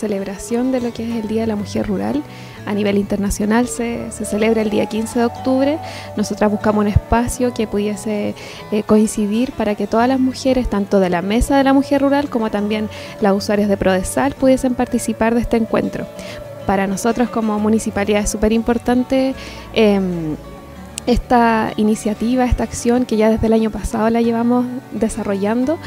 celebración de lo que es el Día de la Mujer Rural. A nivel internacional se, celebra el día 15 de octubre. Nosotras buscamos un espacio que pudiese eh, coincidir para que todas las mujeres, tanto de la Mesa de la Mujer Rural como también las usuarias de Prodesal, pudiesen participar de este encuentro. Para nosotros como municipalidad es súper importante. Em, esta iniciativa, esta acción que ya desde el año pasado la llevamos desarrollando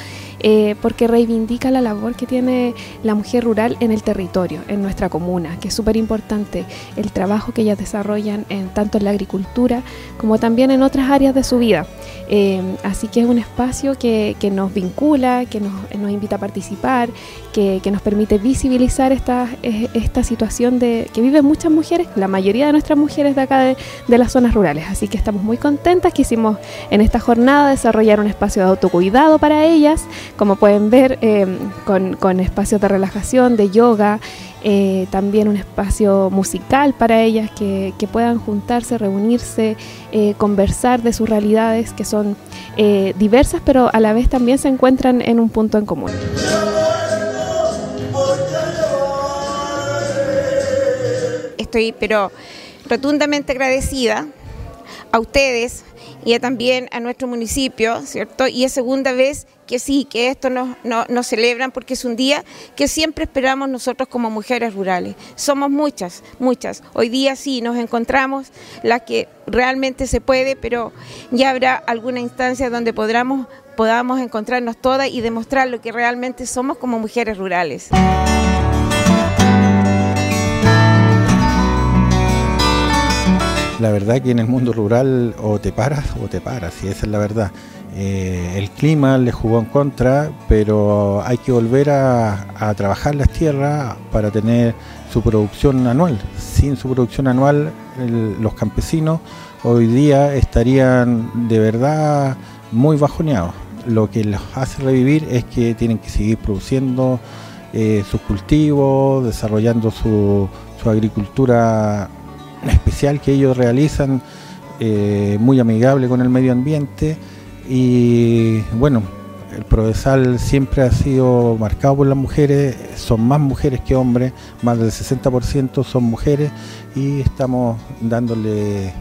eh, porque reivindica la labor que tiene la mujer rural en el territorio, en nuestra comuna, que es súper importante el trabajo que ellas desarrollan en, tanto en la agricultura como también en otras áreas de su vida. Eh, así que es un espacio que, nos vincula, que nos, invita a participar, que, nos permite visibilizar esta, esta situación de que viven muchas mujeres, la mayoría de nuestras mujeres de acá de, de las zonas rurales. Así que estamos muy contentas, quisimos en esta jornada desarrollar un espacio de autocuidado para ellas, como pueden ver, eh, con, espacios de relajación, de yoga, eh, también un espacio musical para ellas que, puedan juntarse, reunirse, eh, conversar de sus realidades que son diversas, pero a la vez también se encuentran en un punto en común. Estoy, pero rotundamente agradecida a ustedes y también a nuestro municipio, ¿cierto? Y es segunda vez que sí, que esto nos, nos, celebran porque es un día que siempre esperamos nosotros como mujeres rurales. Somos muchas, muchas. Hoy día sí nos encontramos las que realmente se puede, pero ya habrá alguna instancia donde podamos, podamos encontrarnos todas y demostrar lo que realmente somos como mujeres rurales. La verdad que en el mundo rural o te paras o te paras, y esa es la verdad. Eh, el clima le jugó en contra, pero hay que volver a, trabajar las tierras para tener su producción anual. Sin su producción anual, los campesinos hoy día estarían de verdad muy bajoneados. Lo que los hace revivir es que tienen que seguir produciendo eh, sus cultivos, desarrollando su, agricultura especial que ellos realizan, eh, muy amigable con el medio ambiente. Y bueno, el Prodesal siempre ha sido marcado por las mujeres, son más mujeres que hombres, más del 60% son mujeres y estamos dándole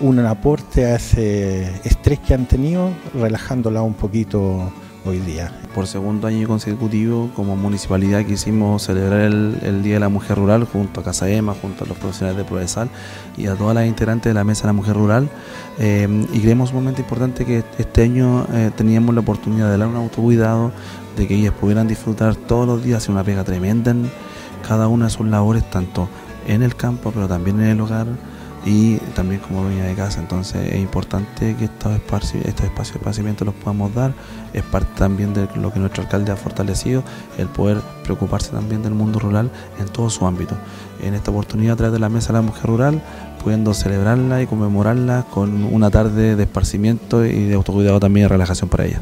un aporte a ese estrés que han tenido, relajándola un poquito hoy día. Por segundo año consecutivo, como municipalidad quisimos celebrar el, Día de la Mujer Rural junto a Casa Ema, junto a los profesionales de Prodesal y a todas las integrantes de la Mesa de la Mujer Rural. Eh, y creemos momento importante que este año eh, teníamos la oportunidad de dar un autocuidado, de que ellas pudieran disfrutar todos los días, hacer una pega tremenda en cada una de sus labores, tanto en el campo, pero también en el hogar y también como dueña de casa. Entonces es importante que estos espacios, estos espacios de esparcimiento los podamos dar. Es parte también de lo que nuestro alcalde ha fortalecido, el poder preocuparse también del mundo rural en todo su ámbito. En esta oportunidad, a través de la Mesa de la Mujer Rural, pudiendo celebrarla y conmemorarla con una tarde de esparcimiento y de autocuidado también y relajación para ella.